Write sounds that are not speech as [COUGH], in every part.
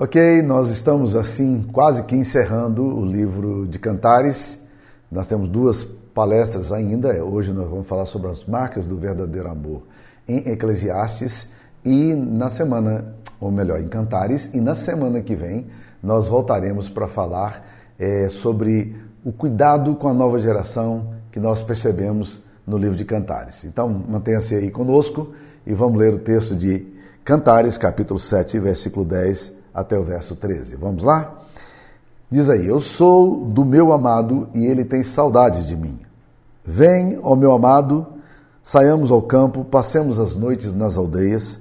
Ok, nós estamos assim quase que encerrando o livro de Cantares. Nós temos duas palestras ainda. Hoje nós vamos falar sobre as marcas do verdadeiro amor em Eclesiastes e na semana, ou melhor, em Cantares, e na semana que vem nós voltaremos para falar é, sobre o cuidado com a nova geração que nós percebemos no livro de Cantares. Então mantenha-se aí conosco e vamos ler o texto de Cantares, capítulo 7, versículo 10 até o verso 13. Vamos lá? Diz aí: Eu sou do meu amado e ele tem saudades de mim. Vem, ó meu amado, saiamos ao campo, passemos as noites nas aldeias,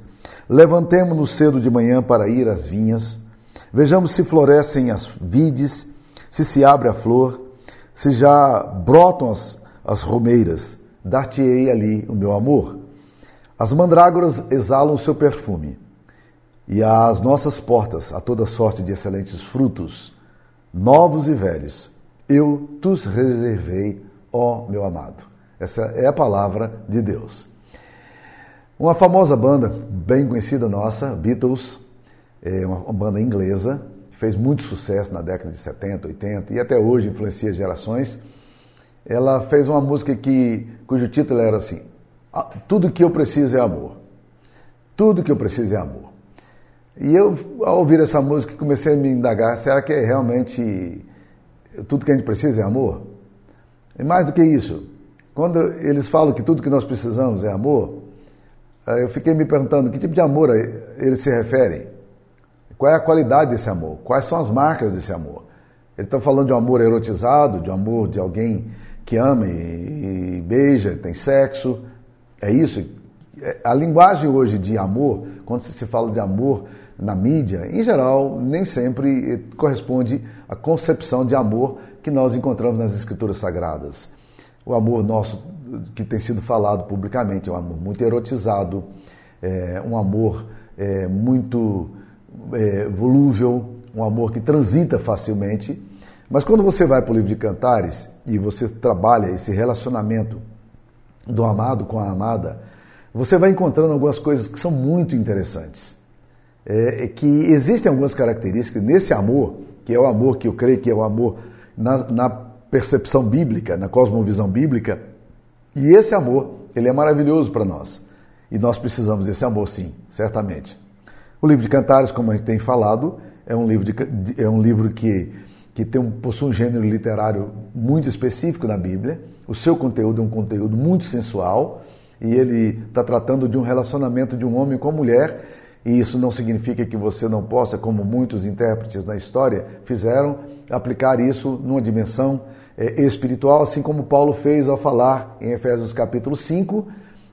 levantemo-nos cedo de manhã para ir às vinhas, vejamos se florescem as vides, se se abre a flor, se já brotam as, as romeiras, dar-te-ei ali o meu amor. As mandrágoras exalam o seu perfume e às nossas portas a toda sorte de excelentes frutos, novos e velhos. Eu tus reservei, ó meu amado. Essa é a palavra de Deus. Uma famosa banda, bem conhecida nossa, Beatles, é uma banda inglesa, fez muito sucesso na década de 70, 80 e até hoje influencia gerações. Ela fez uma música que, cujo título era assim: ah, Tudo que eu preciso é amor. Tudo que eu preciso é amor. E eu, ao ouvir essa música, comecei a me indagar: será que é realmente tudo que a gente precisa é amor? E mais do que isso, quando eles falam que tudo que nós precisamos é amor, eu fiquei me perguntando que tipo de amor eles se referem. Qual é a qualidade desse amor? Quais são as marcas desse amor? Eles estão falando de um amor erotizado, de um amor de alguém que ama e, e beija, tem sexo. É isso? É, a linguagem hoje de amor, quando se fala de amor, na mídia, em geral, nem sempre corresponde à concepção de amor que nós encontramos nas escrituras sagradas. O amor nosso que tem sido falado publicamente é um amor muito erotizado, é um amor é, muito é, volúvel, um amor que transita facilmente. Mas quando você vai para o livro de Cantares e você trabalha esse relacionamento do amado com a amada, você vai encontrando algumas coisas que são muito interessantes é, é, que existem algumas características nesse amor, que é o amor que eu creio que é o amor na, na percepção bíblica, na cosmovisão bíblica, e esse amor, ele é maravilhoso para nós. E nós precisamos desse amor, sim, certamente. O livro de Cantares, como a gente tem falado, é um livro, de, é um livro que, que tem um, possui um gênero literário muito específico na Bíblia. O seu conteúdo é um conteúdo muito sensual e ele está tratando de um relacionamento de um homem com a mulher e isso não significa que você não possa, como muitos intérpretes na história fizeram, aplicar isso numa dimensão é, espiritual, assim como Paulo fez ao falar em Efésios capítulo 5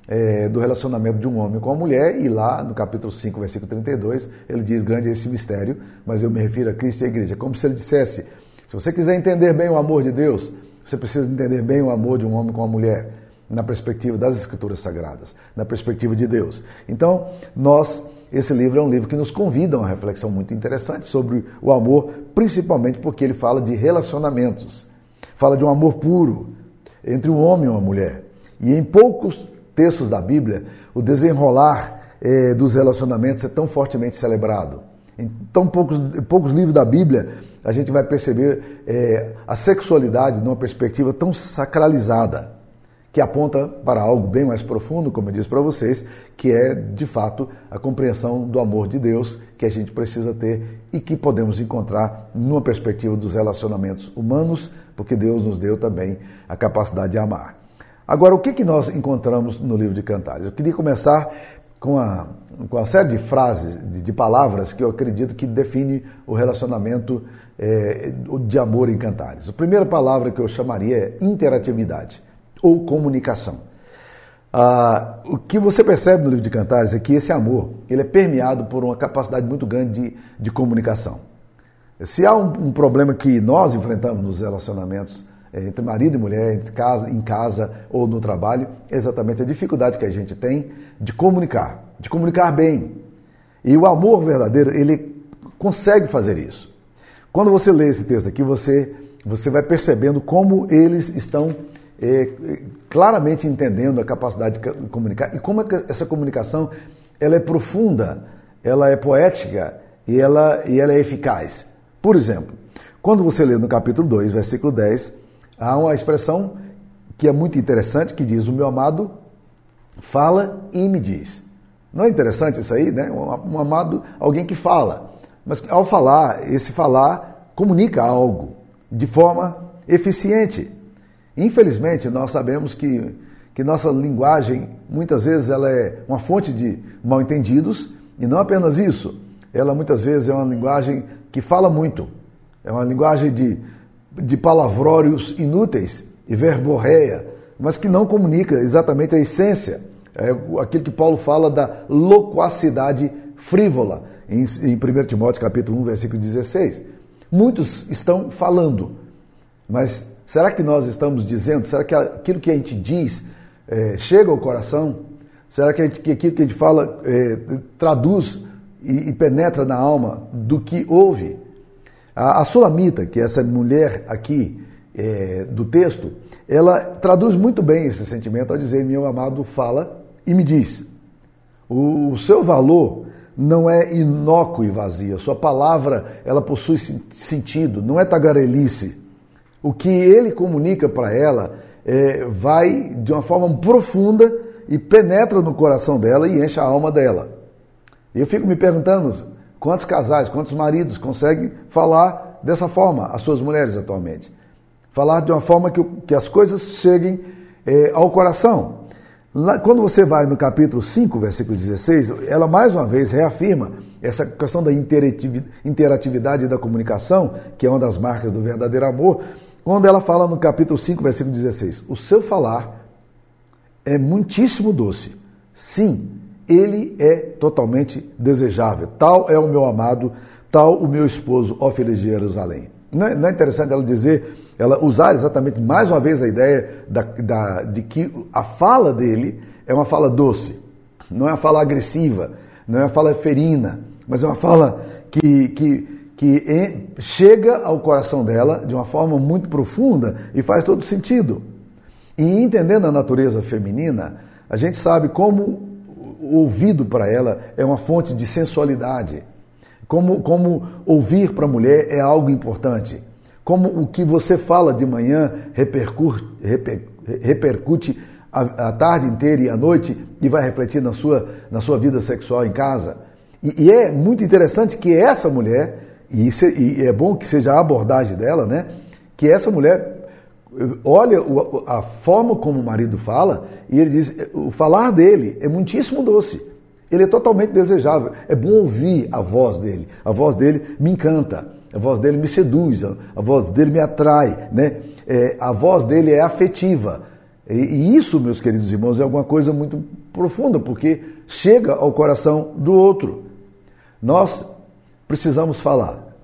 é, do relacionamento de um homem com a mulher, e lá no capítulo 5, versículo 32, ele diz: Grande é esse mistério, mas eu me refiro a Cristo e a igreja. Como se ele dissesse: se você quiser entender bem o amor de Deus, você precisa entender bem o amor de um homem com a mulher, na perspectiva das Escrituras Sagradas, na perspectiva de Deus. Então, nós esse livro é um livro que nos convida a uma reflexão muito interessante sobre o amor, principalmente porque ele fala de relacionamentos. Fala de um amor puro entre um homem e uma mulher. E em poucos textos da Bíblia, o desenrolar eh, dos relacionamentos é tão fortemente celebrado. Em tão poucos, poucos livros da Bíblia, a gente vai perceber eh, a sexualidade numa perspectiva tão sacralizada que aponta para algo bem mais profundo, como eu disse para vocês, que é de fato a compreensão do amor de Deus que a gente precisa ter e que podemos encontrar numa perspectiva dos relacionamentos humanos, porque Deus nos deu também a capacidade de amar. Agora, o que, que nós encontramos no livro de Cantares? Eu queria começar com a, com a série de frases, de, de, palavras que eu acredito que define o relacionamento é, de amor em Cantares. A primeira palavra que eu chamaria é interatividade ou comunicação. Ah, o que você percebe no livro de Cantares é que esse amor ele é permeado por uma capacidade muito grande de, de comunicação. Se há um, um, problema que nós enfrentamos nos relacionamentos é, entre marido e mulher, entre casa, em casa ou no trabalho, é exatamente a dificuldade que a gente tem de comunicar, de comunicar bem. E o amor verdadeiro, ele consegue fazer isso. Quando você lê esse texto aqui, você, você vai percebendo como eles estão é, claramente entendendo a capacidade de comunicar e como é essa comunicação ela é profunda, ela é poética e ela, e ela é eficaz. Por exemplo, quando você lê no capítulo 2, versículo 10, há uma expressão que é muito interessante que diz: O meu amado fala e me diz. Não é interessante isso aí, né? Um amado, alguém que fala. Mas ao falar, esse falar comunica algo de forma eficiente. Infelizmente, nós sabemos que, que nossa linguagem, muitas vezes, ela é uma fonte de mal entendidos, e não apenas isso, ela muitas vezes é uma linguagem que fala muito, é uma linguagem de, de palavrórios inúteis e verborreia, mas que não comunica exatamente a essência, é aquilo que Paulo fala da loquacidade frívola, em, em 1 Timóteo capítulo 1, versículo 16. Muitos estão falando, mas será que nós estamos dizendo? Será que aquilo que a gente diz é, chega ao coração? Será que, gente, que, aquilo que a gente fala é, traduz e, e, penetra na alma do que ouve? A, a Sulamita, que é essa mulher aqui é, do texto, ela traduz muito bem esse sentimento ao dizer: Meu amado fala e me diz. O, o seu valor não é inócuo e vazio. A sua palavra, ela possui sentido, não é tagarelice. O que ele comunica para ela é, vai de uma forma profunda e penetra no coração dela e enche a alma dela. Eu fico me perguntando quantos casais, quantos maridos conseguem falar dessa forma às suas mulheres atualmente. Falar de uma forma que, que as coisas cheguem é, ao coração. Lá, quando você vai no capítulo 5, versículo 16, ela mais uma vez reafirma essa questão da interatividade da comunicação, que é uma das marcas do verdadeiro amor, quando ela fala no capítulo 5, versículo 16: O seu falar é muitíssimo doce. Sim, ele é totalmente desejável. Tal é o meu amado, tal o meu esposo, ó filho de Jerusalém. Não é, não é interessante ela dizer ela usar exatamente mais uma vez a ideia da, da, de que a fala dele é uma fala doce, não é uma fala agressiva, não é uma fala ferina, mas é uma fala que, que, que chega ao coração dela de uma forma muito profunda e faz todo sentido. E entendendo a natureza feminina, a gente sabe como o ouvido para ela é uma fonte de sensualidade, como, como ouvir para a mulher é algo importante como o que você fala de manhã repercute, reper, repercute a, a, tarde inteira e a noite e vai refletir na sua, na sua vida sexual em casa. E, e é muito interessante que essa mulher, e, isso, e é bom que seja a abordagem dela, né? Que essa mulher olha a forma como o marido fala e ele diz: o falar dele é muitíssimo doce. Ele é totalmente desejável. É bom ouvir a voz dele. A voz dele me encanta. A voz dele me seduz, a voz dele me atrai, né? É, a voz dele é afetiva. E, e isso, meus queridos irmãos, é alguma coisa muito profunda, porque chega ao coração do outro. Nós precisamos falar,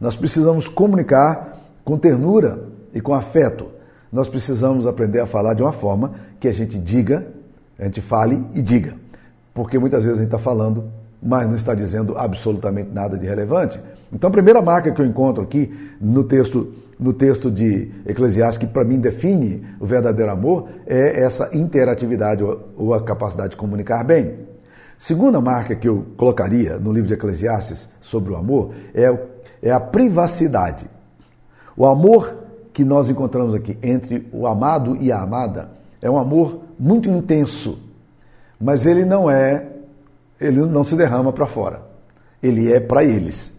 nós precisamos comunicar com ternura e com afeto. Nós precisamos aprender a falar de uma forma que a gente diga, a gente fale e diga. Porque muitas vezes a gente está falando, mas não está dizendo absolutamente nada de relevante. Então, a primeira marca que eu encontro aqui no texto, no texto de Eclesiastes, que para mim define o verdadeiro amor, é essa interatividade ou a capacidade de comunicar bem. Segunda marca que eu colocaria no livro de Eclesiastes sobre o amor é, é a privacidade. O amor que nós encontramos aqui entre o amado e a amada é um amor muito intenso, mas ele não é, ele não se derrama para fora. Ele é para eles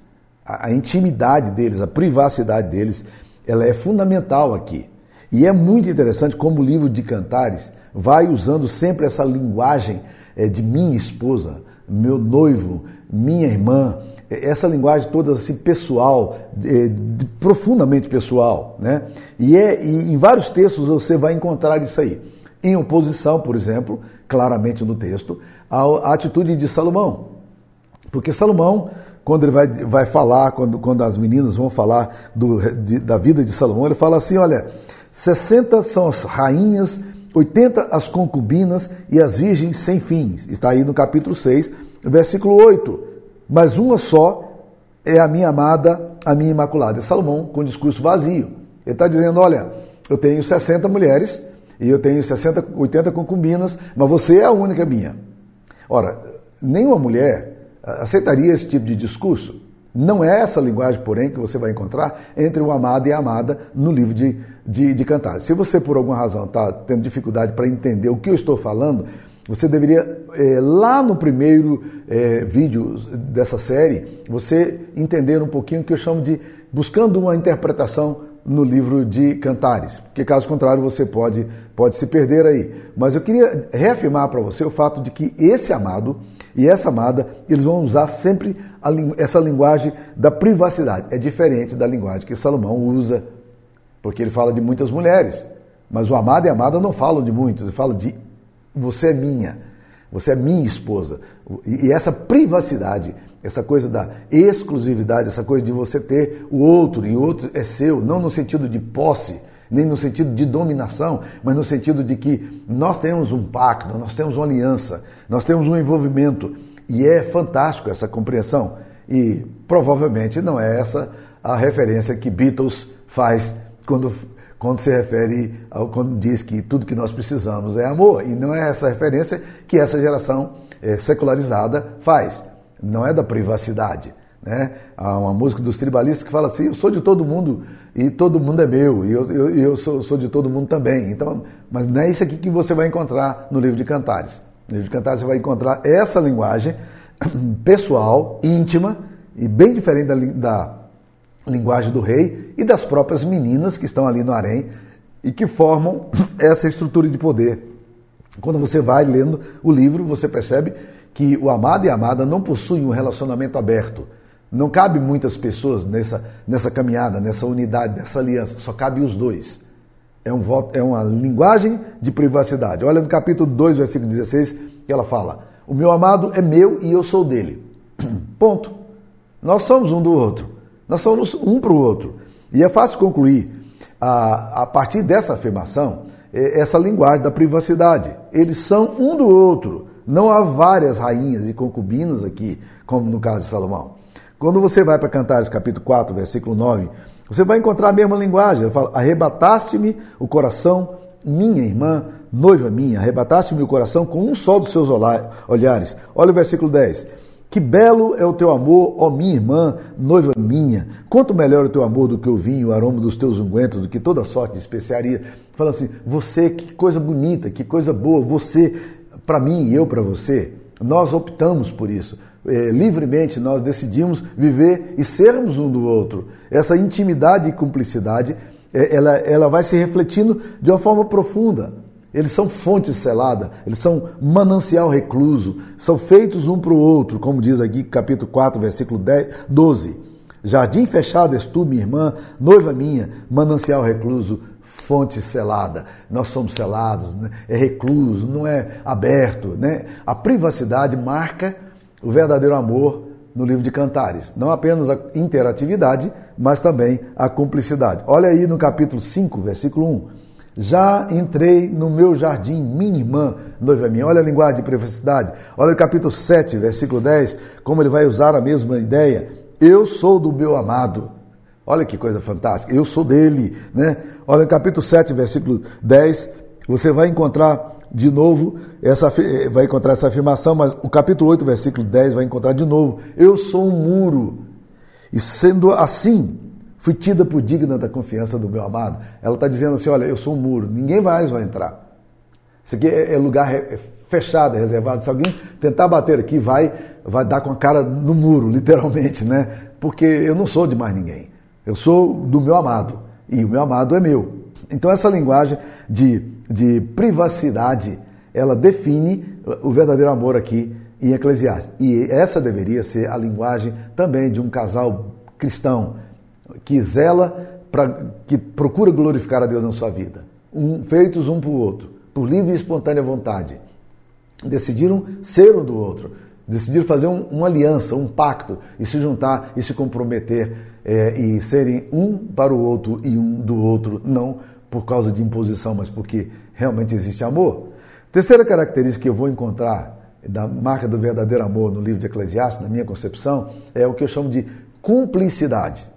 a, a intimidade deles, a privacidade deles, ela é fundamental aqui. E é muito interessante como o livro de Cantares vai usando sempre essa linguagem de minha esposa, meu noivo, minha irmã, é, essa linguagem toda assim pessoal, é, profundamente pessoal, né? E, é, e em vários textos você vai encontrar isso aí. Em oposição, por exemplo, claramente no texto, à atitude de Salomão. Porque Salomão quando ele vai, vai falar, quando, quando as meninas vão falar do, de, da vida de Salomão, ele fala assim: olha, 60 são as rainhas, 80 as concubinas e as virgens sem fins. Está aí no capítulo 6, versículo 8. Mas uma só é a minha amada, a minha imaculada. É Salomão com discurso vazio. Ele está dizendo: olha, eu tenho 60 mulheres e eu tenho 60, 80 concubinas, mas você é a única minha. Ora, nenhuma mulher aceitaria esse tipo de discurso? Não é essa linguagem, porém, que você vai encontrar entre o amado e a amada no livro de, de, de Cantares. Se você, por alguma razão, está tendo dificuldade para entender o que eu estou falando, você deveria, é, lá no primeiro é, vídeo dessa série, você entender um pouquinho o que eu chamo de buscando uma interpretação no livro de Cantares, porque caso contrário você pode, pode se perder aí. Mas eu queria reafirmar para você o fato de que esse amado e essa amada, eles vão usar sempre a, essa linguagem da privacidade. É diferente da linguagem que Salomão usa, porque ele fala de muitas mulheres. Mas o amado e a amada não falam de muitos, ele fala de você é minha, você é minha esposa. E, essa privacidade essa coisa da exclusividade, essa coisa de você ter o outro e o outro é seu, não no sentido de posse, nem no sentido de dominação, mas no sentido de que nós temos um pacto, nós temos uma aliança, nós temos um envolvimento. E é fantástico essa compreensão. E provavelmente não é essa a referência que Beatles faz quando, quando se refere, ao, quando diz que tudo que nós precisamos é amor. E não é essa referência que essa geração é, secularizada faz não é da privacidade. Né? Há uma música dos tribalistas que fala assim: eu sou de todo mundo e todo mundo é meu, e eu, eu, eu sou, sou, de todo mundo também. Então, mas não é isso aqui que você vai encontrar no livro de Cantares. No livro de Cantares você vai encontrar essa linguagem [CLEARS THROAT] pessoal, íntima e bem diferente da, da linguagem do rei e das próprias meninas que estão ali no harém e que formam [COUGHS] essa estrutura de poder. Quando você vai lendo o livro, você percebe que o amado e a amada não possuem um relacionamento aberto. Não cabe muitas pessoas nessa, nessa caminhada, nessa unidade, nessa aliança. Só cabe os dois. É, um voto, é uma linguagem de privacidade. Olha no capítulo 2, versículo 16, que ela fala: O meu amado é meu e eu sou dele. [COUGHS] Ponto. Nós somos um do outro. Nós somos um para o outro. E é fácil concluir, a, a partir dessa afirmação, é, essa linguagem da privacidade. Eles são um do outro. Não há várias rainhas e concubinas aqui, como no caso de Salomão. Quando você vai para Cantares capítulo 4, versículo 9, você vai encontrar a mesma linguagem. Ele fala: Arrebataste-me o coração, minha irmã, noiva minha, arrebataste-me o coração com um só dos seus olhares. Olha o versículo 10. Que belo é o teu amor, ó minha irmã, noiva minha. Quanto melhor o teu amor do que o vinho, o aroma dos teus ungüentos, do que toda sorte de especiaria. Fala assim, você, que coisa bonita, que coisa boa, você para mim e eu para você, nós optamos por isso. É, livremente nós decidimos viver e sermos um do outro. Essa intimidade e cumplicidade, é, ela, ela vai se refletindo de uma forma profunda. Eles são fonte selada, eles são manancial recluso, são feitos um para o outro, como diz aqui capítulo 4, versículo 10, 12. Jardim fechado és tu, minha irmã, noiva minha, manancial recluso, fonte selada. Nós somos selados, né? é recluso, não é aberto. Né? A privacidade marca o verdadeiro amor no livro de Cantares. Não apenas a interatividade, mas também a cumplicidade. Olha aí no capítulo 5, versículo 1. Já entrei no meu jardim, minha irmã, noiva minha. Olha a linguagem de privacidade. Olha o capítulo 7, versículo 10, como ele vai usar a mesma ideia. Eu sou do meu amado. Olha que coisa fantástica. Eu sou dele, né? Olha, no capítulo 7, versículo 10, você vai encontrar de novo essa vai encontrar essa afirmação, mas o capítulo 8, versículo 10 vai encontrar de novo: Eu sou um muro. E sendo assim, fui tida por digna da confiança do meu amado. Ela está dizendo assim: Olha, eu sou um muro, ninguém mais vai entrar. Isso aqui é, é lugar fechado, é reservado. Se alguém tentar bater aqui, vai, vai dar com a cara no muro, literalmente, né? Porque eu não sou de mais ninguém. Eu sou do meu amado e o meu amado é meu. Então essa linguagem de, de privacidade, ela define o verdadeiro amor aqui em Eclesiastes. E essa deveria ser a linguagem também de um casal cristão que zela, pra, que procura glorificar a Deus na sua vida. Um, feitos um para o outro, por livre e espontânea vontade. Decidiram ser um do outro, decidiram fazer um, uma aliança, um pacto e se juntar e se comprometer é, e serem um para o outro e um do outro, não por causa de imposição, mas porque realmente existe amor. Terceira característica que eu vou encontrar da marca do verdadeiro amor no livro de Eclesiastes, na minha concepção, é o que eu chamo de cumplicidade.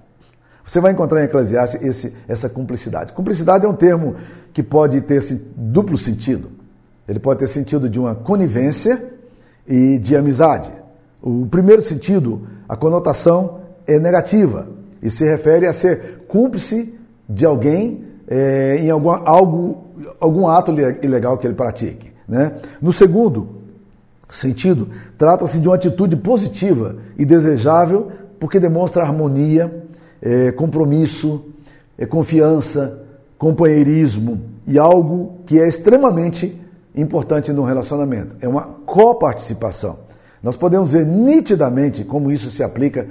Você vai encontrar em Eclesiastes esse, essa cumplicidade. Cumplicidade é um termo que pode ter esse duplo sentido. Ele pode ter sentido de uma conivência e de amizade. O primeiro sentido, a conotação é negativa e se refere a ser cúmplice de alguém é, em algum, algo, algum ato ilegal que ele pratique. Né? No segundo sentido, trata-se de uma atitude positiva e desejável porque demonstra harmonia, é, compromisso, é, confiança, companheirismo e algo que é extremamente importante no relacionamento. É uma coparticipação. Nós podemos ver nitidamente como isso se aplica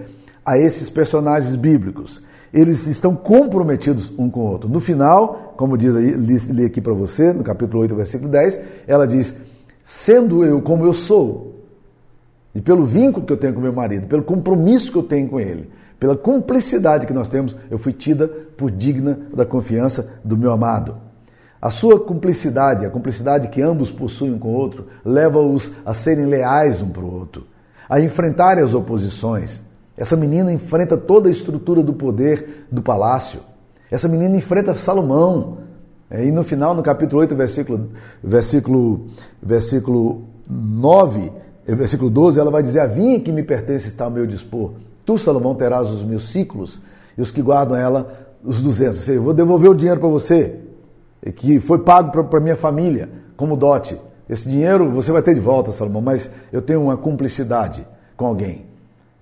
a esses personagens bíblicos. Eles estão comprometidos um com o outro. No final, como diz aí, li, li aqui para você, no capítulo 8, versículo 10, ela diz: Sendo eu como eu sou, e pelo vínculo que eu tenho com meu marido, pelo compromisso que eu tenho com ele, pela cumplicidade que nós temos, eu fui tida por digna da confiança do meu amado. A sua cumplicidade, a cumplicidade que ambos possuem um com o outro, leva-os a serem leais um para o outro, a enfrentarem as oposições. Essa menina enfrenta toda a estrutura do poder do palácio. Essa menina enfrenta Salomão. É, e no final, no capítulo 8, versículo, versículo, versículo 9, é, versículo 12, ela vai dizer: A vinha que me pertence está ao meu dispor. Tu, Salomão, terás os meus ciclos e os que guardam ela, os duzentos. Ou seja, eu vou devolver o dinheiro para você que foi pago para minha família como dote. Esse dinheiro você vai ter de volta, Salomão, mas eu tenho uma cumplicidade com alguém.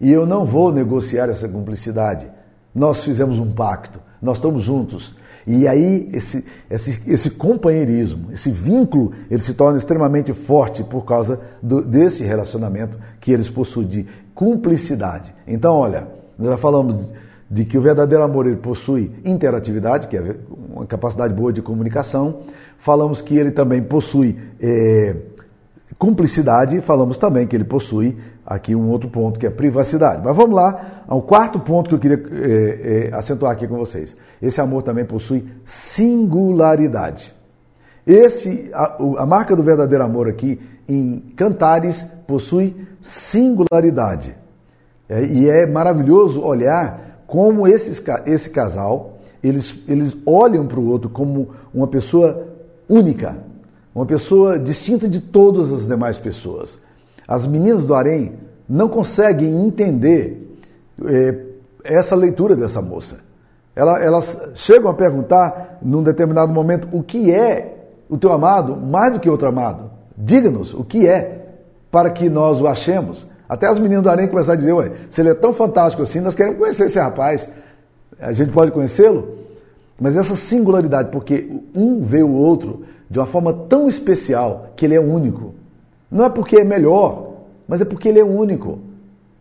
E eu não vou negociar essa cumplicidade. Nós fizemos um pacto, nós estamos juntos. E aí esse, esse, esse companheirismo, esse vínculo, ele se torna extremamente forte por causa do, desse relacionamento que eles possuem de cumplicidade. Então, olha, nós já falamos de que o verdadeiro amor ele possui interatividade, que é uma capacidade boa de comunicação. Falamos que ele também possui é, cumplicidade, falamos também que ele possui aqui um outro ponto que é privacidade. Mas vamos lá ao quarto ponto que eu queria é, é, acentuar aqui com vocês. Esse amor também possui singularidade. Esse, a, a marca do verdadeiro amor aqui em Cantares possui singularidade. É, e é maravilhoso olhar como esses, esse casal, eles, eles olham para o outro como uma pessoa única, uma pessoa distinta de todas as demais pessoas. As meninas do Harém não conseguem entender é, essa leitura dessa moça. Elas, elas chegam a perguntar, num determinado momento, o que é o teu amado mais do que outro amado? Diga-nos o que é, para que nós o achemos. Até as meninas do Arém começaram a dizer, ué, se ele é tão fantástico assim, nós queremos conhecer esse rapaz. A gente pode conhecê-lo? Mas essa singularidade, porque um vê o outro de uma forma tão especial que ele é único. Não é porque é melhor, mas é porque ele é único.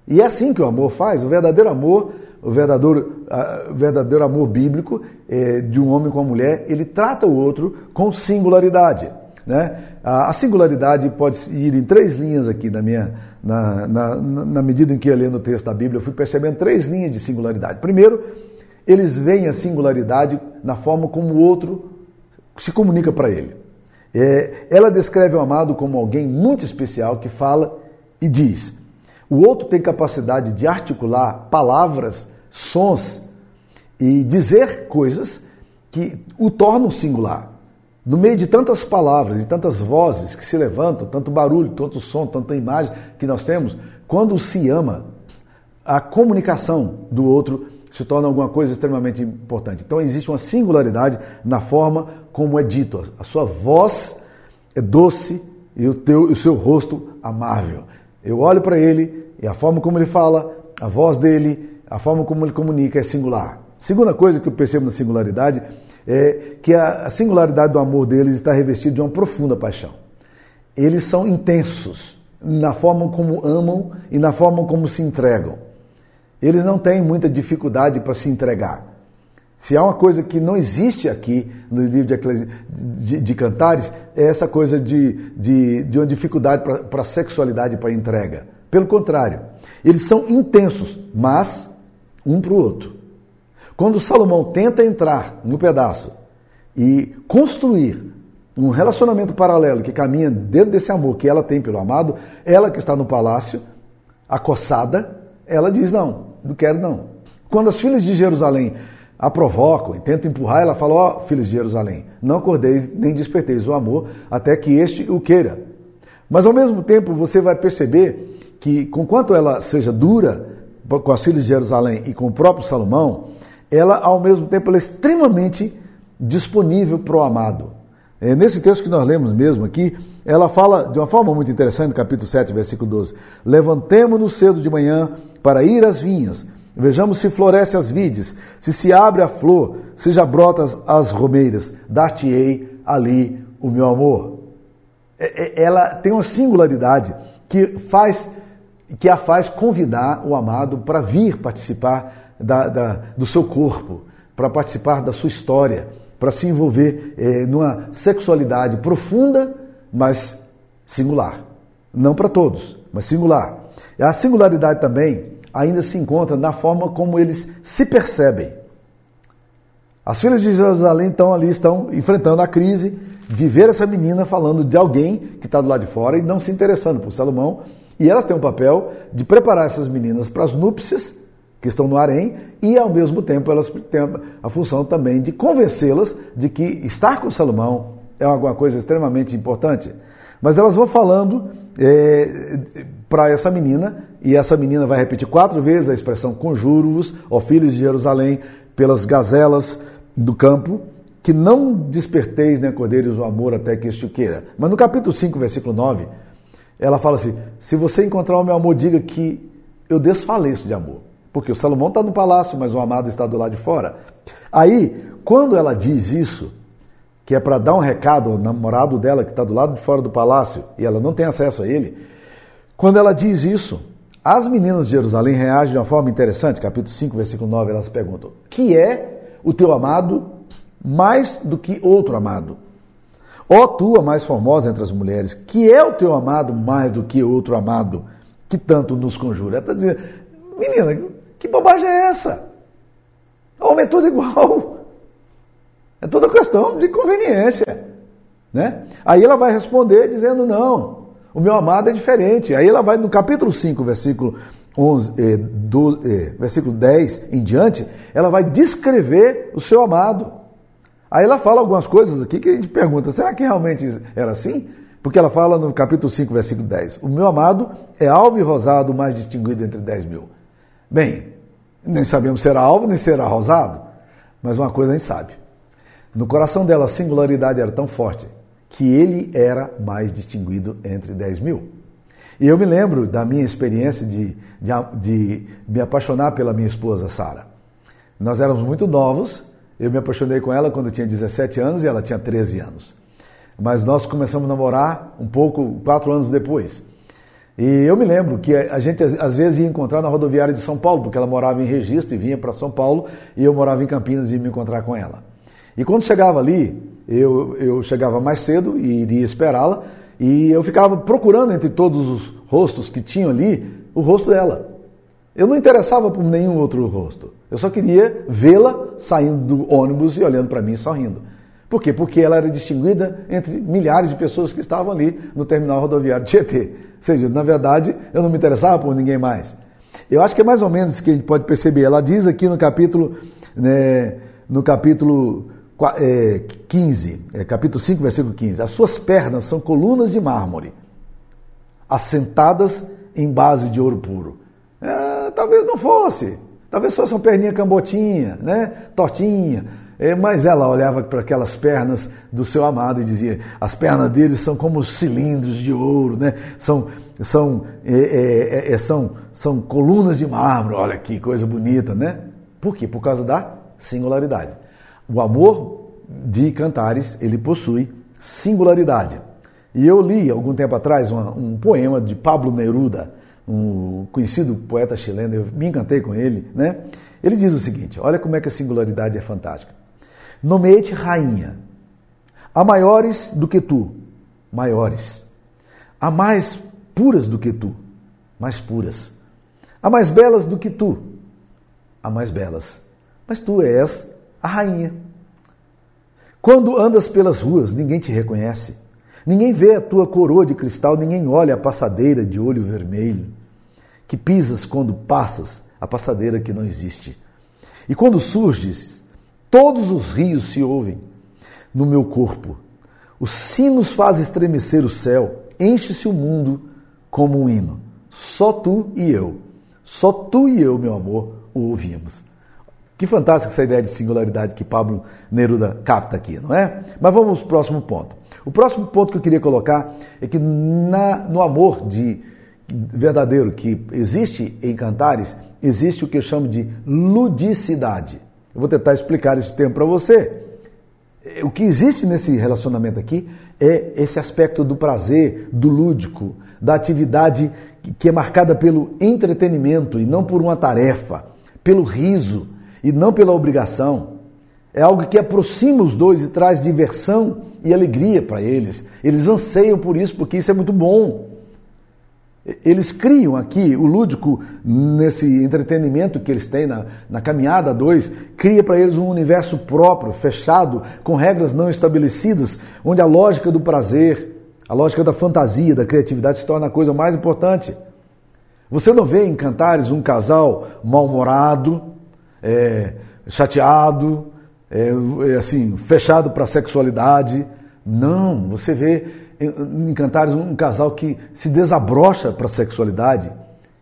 E é assim que o amor faz. O verdadeiro amor, o verdadeiro, o verdadeiro amor bíblico é, de um homem com uma mulher, ele trata o outro com singularidade. Né? A singularidade pode ir em três linhas aqui na minha, na, na, na medida em que eu lendo o texto da Bíblia, eu fui percebendo três linhas de singularidade. Primeiro, eles veem a singularidade na forma como o outro se comunica para ele. É, ela descreve o amado como alguém muito especial que fala e diz. O outro tem capacidade de articular palavras, sons e dizer coisas que o tornam singular. No meio de tantas palavras e tantas vozes que se levantam, tanto barulho, tanto som, tanta imagem que nós temos, quando se ama, a comunicação do outro se torna alguma coisa extremamente importante. Então existe uma singularidade na forma como é dito. A sua voz é doce e o, teu, o seu rosto amável. Eu olho para ele e a forma como ele fala, a voz dele, a forma como ele comunica é singular. Segunda coisa que eu percebo na singularidade é que a singularidade do amor deles está revestida de uma profunda paixão. Eles são intensos na forma como amam e na forma como se entregam. Eles não têm muita dificuldade para se entregar. Se há uma coisa que não existe aqui no livro de, de, de Cantares, é essa coisa de, de, de uma dificuldade para a sexualidade para a entrega. Pelo contrário, eles são intensos, mas um para o outro. Quando Salomão tenta entrar no pedaço e construir um relacionamento paralelo que caminha dentro desse amor que ela tem pelo amado, ela que está no palácio, acossada, ela diz: Não, não quero não. Quando as filhas de Jerusalém a provocam e tentam empurrar, ela fala: Ó, oh, filhos de Jerusalém, não acordeis nem desperteis o amor até que este o queira. Mas ao mesmo tempo você vai perceber que, conquanto ela seja dura, com as filhas de Jerusalém e com o próprio Salomão, ela ao mesmo tempo ela é extremamente disponível para o amado. É, nesse texto que nós lemos mesmo aqui, ela fala de uma forma muito interessante, capítulo 7, versículo 12: Levantemo-nos cedo de manhã para ir às vinhas, vejamos se floresce as vides, se se abre a flor, se já brotas as romeiras, dar-te-ei ali o meu amor. É, é, ela tem uma singularidade que faz que a faz convidar o amado para vir participar da, da, do seu corpo, para participar da sua história, para se envolver eh, numa sexualidade profunda, mas singular. Não para todos, mas singular. A singularidade também ainda se encontra na forma como eles se percebem. As filhas de Jerusalém estão ali, estão enfrentando a crise de ver essa menina falando de alguém que está do lado de fora e não se interessando por Salomão. E elas têm um papel de preparar essas meninas para as núpcias que estão no harém e, ao mesmo tempo, elas têm a função também de convencê-las de que estar com Salomão é alguma coisa extremamente importante. Mas elas vão falando é, para essa menina, e essa menina vai repetir quatro vezes a expressão conjuro-vos, ó filhos de Jerusalém, pelas gazelas do campo, que não desperteis, né, cordeiros, o amor até que este o queira. Mas no capítulo 5, versículo 9, ela fala assim: se você encontrar o meu amor, diga que eu desfaleço de amor. Porque o Salomão está no palácio, mas o amado está do lado de fora. Aí, quando ela diz isso, que é para dar um recado ao namorado dela que está do lado de fora do palácio e ela não tem acesso a ele, quando ela diz isso, as meninas de Jerusalém reagem de uma forma interessante. Capítulo 5, versículo 9, elas perguntam: Que é o teu amado mais do que outro amado? Ó oh, tu, a mais formosa entre as mulheres, que é o teu amado mais do que outro amado, que tanto nos conjura? Ela está dizendo, menina, que bobagem é essa? Homem é tudo igual. É toda questão de conveniência. Né? Aí ela vai responder dizendo: não, o meu amado é diferente. Aí ela vai no capítulo 5, versículo, 11, eh, 12, eh, versículo 10 em diante, ela vai descrever o seu amado. Aí ela fala algumas coisas aqui que a gente pergunta: será que realmente era assim? Porque ela fala no capítulo 5, versículo 10: O meu amado é alvo e rosado, mais distinguido entre 10 mil. Bem, nem sabemos se era alvo nem se era rosado, mas uma coisa a gente sabe. No coração dela a singularidade era tão forte que ele era mais distinguido entre 10 mil. E eu me lembro da minha experiência de, de, de me apaixonar pela minha esposa Sara. Nós éramos muito novos, eu me apaixonei com ela quando eu tinha 17 anos e ela tinha 13 anos. Mas nós começamos a namorar um pouco, quatro anos depois. E eu me lembro que a gente às vezes ia encontrar na rodoviária de São Paulo, porque ela morava em Registro e vinha para São Paulo, e eu morava em Campinas e ia me encontrar com ela. E quando chegava ali, eu, eu chegava mais cedo e iria esperá-la, e eu ficava procurando entre todos os rostos que tinham ali o rosto dela. Eu não interessava por nenhum outro rosto. Eu só queria vê-la saindo do ônibus e olhando para mim sorrindo. Por quê? Porque ela era distinguida entre milhares de pessoas que estavam ali no terminal rodoviário de Tietê. Ou seja, na verdade, eu não me interessava por ninguém mais. Eu acho que é mais ou menos que a gente pode perceber. Ela diz aqui no capítulo, né, no capítulo é, 15, é, capítulo 5, versículo 15: As suas pernas são colunas de mármore, assentadas em base de ouro puro. É, talvez não fosse, talvez fosse uma perninha cambotinha, né, tortinha mas ela olhava para aquelas pernas do seu amado e dizia: as pernas dele são como cilindros de ouro, né? são, são, é, é, é, é, são, são colunas de mármore. Olha que coisa bonita, né? Por quê? Por causa da singularidade. O amor de Cantares ele possui singularidade. E eu li algum tempo atrás um poema de Pablo Neruda, um conhecido poeta chileno. Eu me encantei com ele, né? Ele diz o seguinte: olha como é que a singularidade é fantástica. Nomeei-te rainha. Há maiores do que tu, maiores. Há mais puras do que tu, mais puras. Há mais belas do que tu, há mais belas. Mas tu és a rainha. Quando andas pelas ruas, ninguém te reconhece. Ninguém vê a tua coroa de cristal, ninguém olha a passadeira de olho vermelho que pisas quando passas, a passadeira que não existe. E quando surges, Todos os rios se ouvem no meu corpo. Os sinos fazem estremecer o céu, enche-se o mundo como um hino. Só tu e eu. Só tu e eu, meu amor, o ouvimos. Que fantástica essa ideia de singularidade que Pablo Neruda capta aqui, não é? Mas vamos ao próximo ponto. O próximo ponto que eu queria colocar é que na, no amor de verdadeiro que existe em Cantares, existe o que eu chamo de ludicidade. Eu vou tentar explicar esse termo para você. O que existe nesse relacionamento aqui é esse aspecto do prazer, do lúdico, da atividade que é marcada pelo entretenimento e não por uma tarefa, pelo riso e não pela obrigação. É algo que aproxima os dois e traz diversão e alegria para eles. Eles anseiam por isso porque isso é muito bom. Eles criam aqui, o lúdico, nesse entretenimento que eles têm na, na caminhada 2, cria para eles um universo próprio, fechado, com regras não estabelecidas, onde a lógica do prazer, a lógica da fantasia, da criatividade se torna a coisa mais importante. Você não vê em Cantares um casal mal-humorado, é, chateado, é, assim, fechado para a sexualidade. Não, você vê em Cantares um casal que se desabrocha para a sexualidade.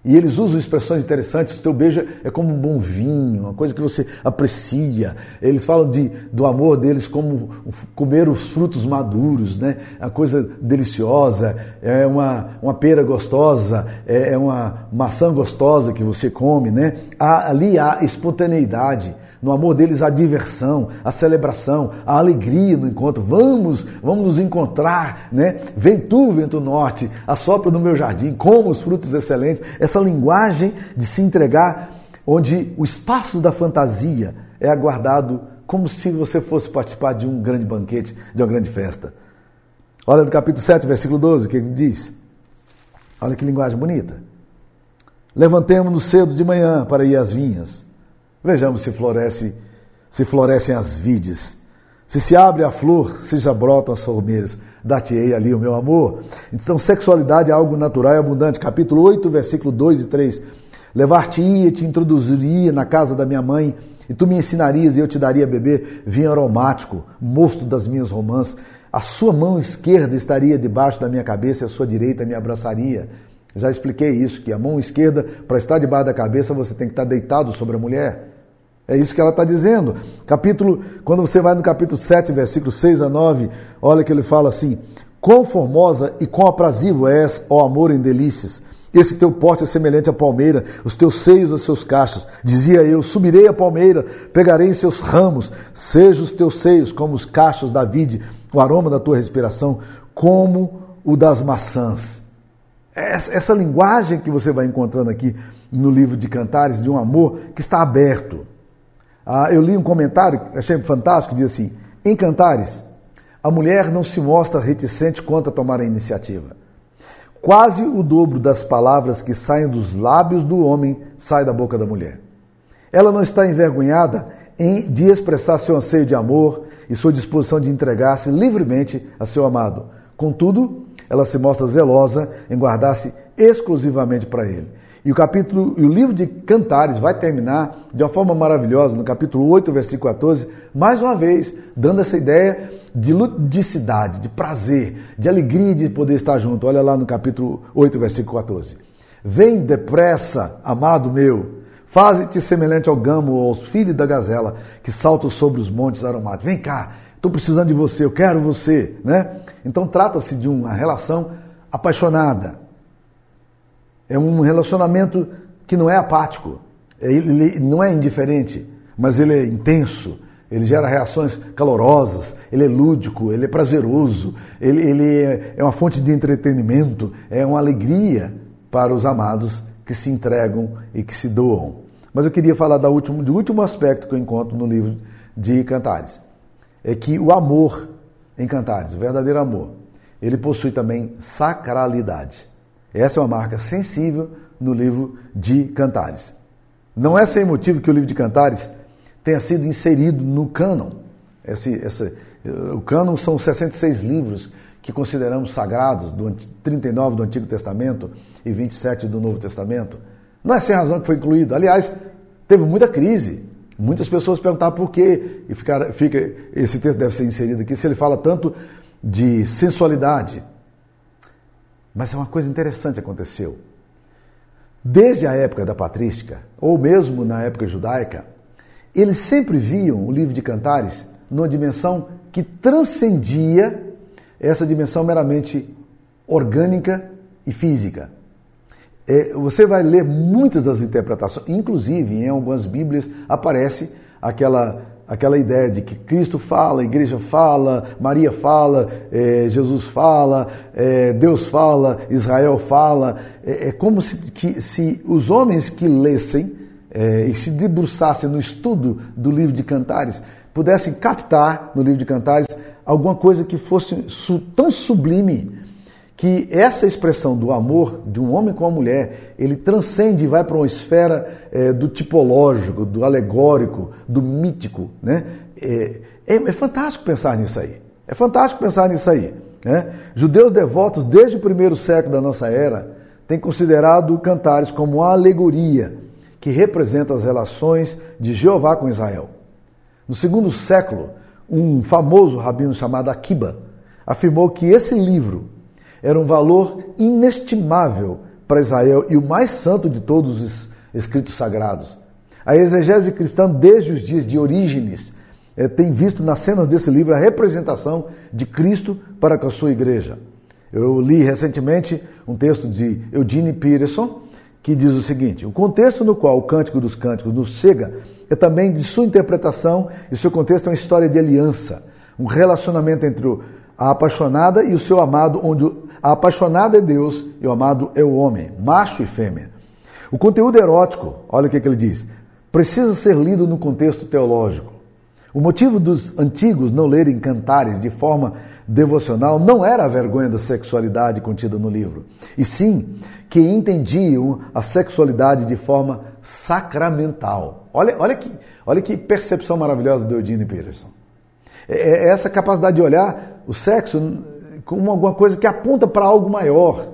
E eles usam expressões interessantes. O teu beijo é como um bom vinho, uma coisa que você aprecia. Eles falam de, do amor deles como comer os frutos maduros, né? A coisa deliciosa, é uma, uma pera gostosa, é, é uma maçã gostosa que você come, né? Há, ali há espontaneidade. No amor deles a diversão, a celebração, a alegria no encontro. Vamos, vamos nos encontrar, né? Vem tu, vento norte, assopra no meu jardim, como os frutos excelentes. Essa linguagem de se entregar, onde o espaço da fantasia é aguardado como se você fosse participar de um grande banquete, de uma grande festa. Olha no capítulo 7, versículo 12, o que ele diz. Olha que linguagem bonita. Levantemos-nos cedo de manhã para ir às vinhas Vejamos se floresce, se florescem as vides. Se se abre a flor, se já brotam as formeiras. Dar-te-ei ali o meu amor. Então, sexualidade é algo natural e abundante. Capítulo 8, versículo 2 e 3. Levar-te-ia e te introduziria na casa da minha mãe, e tu me ensinarias e eu te daria a beber vinho aromático, mosto das minhas romãs. A sua mão esquerda estaria debaixo da minha cabeça e a sua direita me abraçaria. Já expliquei isso, que a mão esquerda, para estar debaixo da cabeça, você tem que estar deitado sobre a mulher. É isso que ela está dizendo. Capítulo, quando você vai no capítulo 7, versículo 6 a 9, olha que ele fala assim: Quão formosa e quão aprazível és, ó amor em delícias. Esse teu porte é semelhante à palmeira, os teus seios a seus cachos. Dizia eu: Subirei a palmeira, pegarei em seus ramos, sejam os teus seios como os cachos da vide, o aroma da tua respiração, como o das maçãs. Essa, essa linguagem que você vai encontrando aqui no livro de Cantares, de um amor que está aberto ah, eu li um comentário, achei fantástico, diz assim: em Cantares, a mulher não se mostra reticente quanto a tomar a iniciativa. Quase o dobro das palavras que saem dos lábios do homem sai da boca da mulher. Ela não está envergonhada em, de expressar seu anseio de amor e sua disposição de entregar-se livremente a seu amado. Contudo, ela se mostra zelosa em guardar-se exclusivamente para ele. E o capítulo, e o livro de Cantares vai terminar de uma forma maravilhosa, no capítulo 8, versículo 14, mais uma vez, dando essa ideia de ludicidade, de prazer, de alegria de poder estar junto. Olha lá no capítulo 8, versículo 14. Vem depressa, amado meu, faze-te semelhante ao gamo ou aos filhos da gazela que saltam sobre os montes aromáticos. Vem cá, estou precisando de você, eu quero você, né? Então trata-se de uma relação apaixonada, é um relacionamento que não é apático, é, ele não é indiferente, mas ele é intenso, ele gera reações calorosas, ele é lúdico, ele é prazeroso, ele, ele é, é uma fonte de entretenimento, é uma alegria para os amados que se entregam e que se doam. Mas eu queria falar da último, do último aspecto que eu encontro no livro de Cantares. É que o amor em Cantares, o verdadeiro amor, ele possui também sacralidade. Essa é uma marca sensível no livro de Cantares. Não é sem motivo que o livro de Cantares tenha sido inserido no cânon. Esse, esse, o cânon são 66 livros que consideramos sagrados, do 39 do Antigo Testamento e 27 do Novo Testamento. Não é sem razão que foi incluído. Aliás, teve muita crise. Muitas pessoas perguntaram por quê e fica, esse texto deve ser inserido aqui, se ele fala tanto de sensualidade, mas é uma coisa interessante aconteceu. desde a época da patrística, ou mesmo na época judaica, eles sempre viam o livro de Cantares numa dimensão que transcendia essa dimensão meramente orgânica e física. É, você vai ler muitas das interpretações, inclusive em algumas Bíblias aparece aquela, aquela ideia de que Cristo fala, a igreja fala, Maria fala, é, Jesus fala, é, Deus fala, Israel fala. É, é como se, que, se os homens que lessem é, e se debruçassem no estudo do livro de Cantares pudessem captar no livro de Cantares alguma coisa que fosse tão sublime que essa expressão do amor de um homem com uma mulher, ele transcende e vai para uma esfera é, do tipológico, do alegórico, do mítico. Né? É, é, é, fantástico pensar nisso aí. É fantástico pensar nisso aí. Né? Judeus devotos, desde o primeiro século da nossa era, têm considerado cantares como uma alegoria que representa as relações de Jeová com Israel. No segundo século, um famoso rabino chamado Akiba afirmou que esse livro era um valor inestimável para Israel e o mais santo de todos os escritos sagrados. A exegese cristã, desde os dias de Orígenes, eh, tem visto nas cenas desse livro a representação de Cristo para com a sua igreja. Eu li recentemente um texto de Eugene Peterson que diz o seguinte: o contexto no qual o Cântico dos Cânticos nos chega é também de sua interpretação, e seu contexto é uma história de aliança, um relacionamento entre a apaixonada e o seu amado, onde a apaixonada é Deus e o amado é o homem, macho e fêmea. O conteúdo erótico, olha o que, que ele diz, precisa ser lido no contexto teológico. O motivo dos antigos não lerem cantares de forma devocional não era a vergonha da sexualidade contida no livro, e sim que entendiam a sexualidade de forma sacramental. Olha, olha, que, olha que percepção maravilhosa de Eugene Peterson. É, é essa capacidade de olhar o sexo como alguma coisa que aponta para algo maior.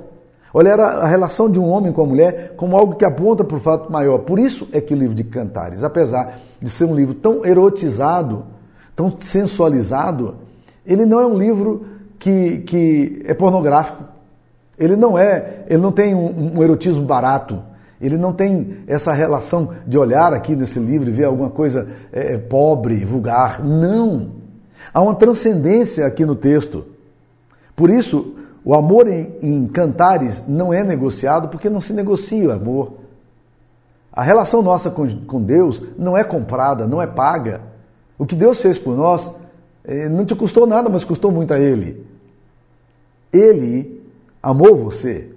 Olhar a relação de um homem com a mulher como algo que aponta para o fato maior. Por isso é que o livro de Cantares, apesar de ser um livro tão erotizado, tão sensualizado, ele não é um livro que, que é pornográfico. Ele não é, ele não tem um, um erotismo barato. Ele não tem essa relação de olhar aqui nesse livro e ver alguma coisa é, pobre, vulgar. Não. Há uma transcendência aqui no texto. Por isso, o amor em, em cantares não é negociado porque não se negocia o amor. A relação nossa com, com Deus não é comprada, não é paga. O que Deus fez por nós é, não te custou nada, mas custou muito a Ele. Ele amou você.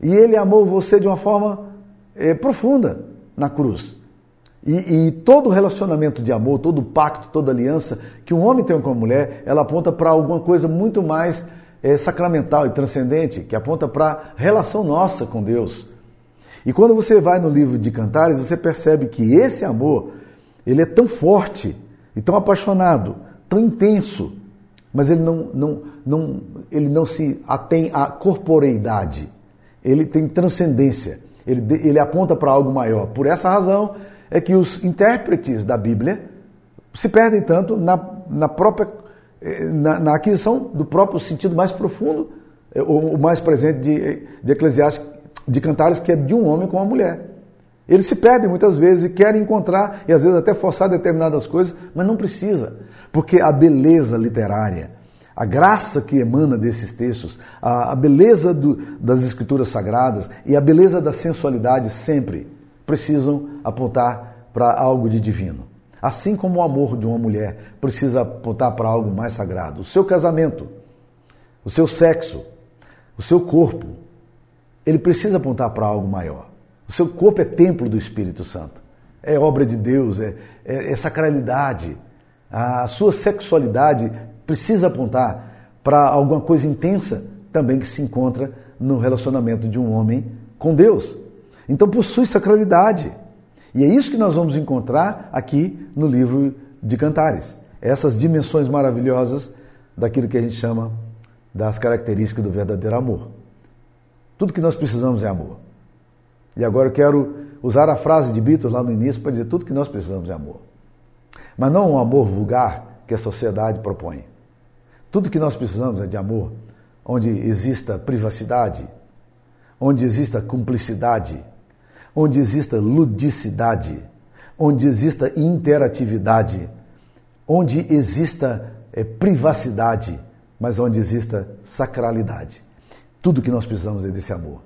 E Ele amou você de uma forma é, profunda na cruz. E, e, todo relacionamento de amor, todo pacto, toda aliança que um homem tem com uma mulher, ela aponta para alguma coisa muito mais é, sacramental e transcendente, que aponta para a relação nossa com Deus. E quando você vai no livro de Cantares, você percebe que esse amor, ele é tão forte e tão apaixonado, tão intenso, mas ele não, não, não, ele não se atém à corporeidade, ele tem transcendência. Ele, ele aponta para algo maior. Por essa razão é que os intérpretes da Bíblia se perdem tanto na, na própria eh, na, na, aquisição do próprio sentido mais profundo, eh, o mais presente de, de Eclesiastes, de Cantares, que é de um homem com uma mulher. Eles se perdem muitas vezes e querem encontrar, e às vezes até forçar determinadas coisas, mas não precisa, porque a beleza literária, a graça que emana desses textos, a, a beleza do, das escrituras sagradas e a beleza da sensualidade sempre precisam apontar para algo de divino. Assim como o amor de uma mulher precisa apontar para algo mais sagrado. O seu casamento, o seu sexo, o seu corpo, ele precisa apontar para algo maior. O seu corpo é templo do Espírito Santo. É obra de Deus, é, é, é sacralidade. A sua sexualidade precisa apontar para alguma coisa intensa também que se encontra no relacionamento de um homem com Deus. Então possui sacralidade. E é isso que nós vamos encontrar aqui no livro de Cantares. Essas dimensões maravilhosas daquilo que a gente chama das características do verdadeiro amor. Tudo que nós precisamos é amor. E agora eu quero usar a frase de Beatles lá no início para dizer tudo que nós precisamos é amor. Mas não um amor vulgar que a sociedade propõe. Tudo que nós precisamos é de amor, onde exista privacidade, onde exista cumplicidade, onde exista ludicidade, onde exista interatividade, onde exista é, privacidade, mas onde exista sacralidade. Tudo que nós precisamos é desse amor.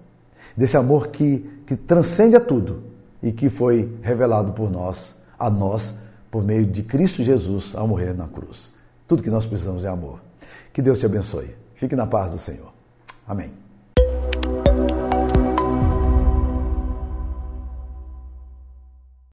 Desse amor que, que transcende a tudo e que foi revelado por nós, a nós, por meio de Cristo Jesus ao morrer na cruz. Tudo que nós precisamos é amor. Que Deus te abençoe. Fique na paz do Senhor. Amém.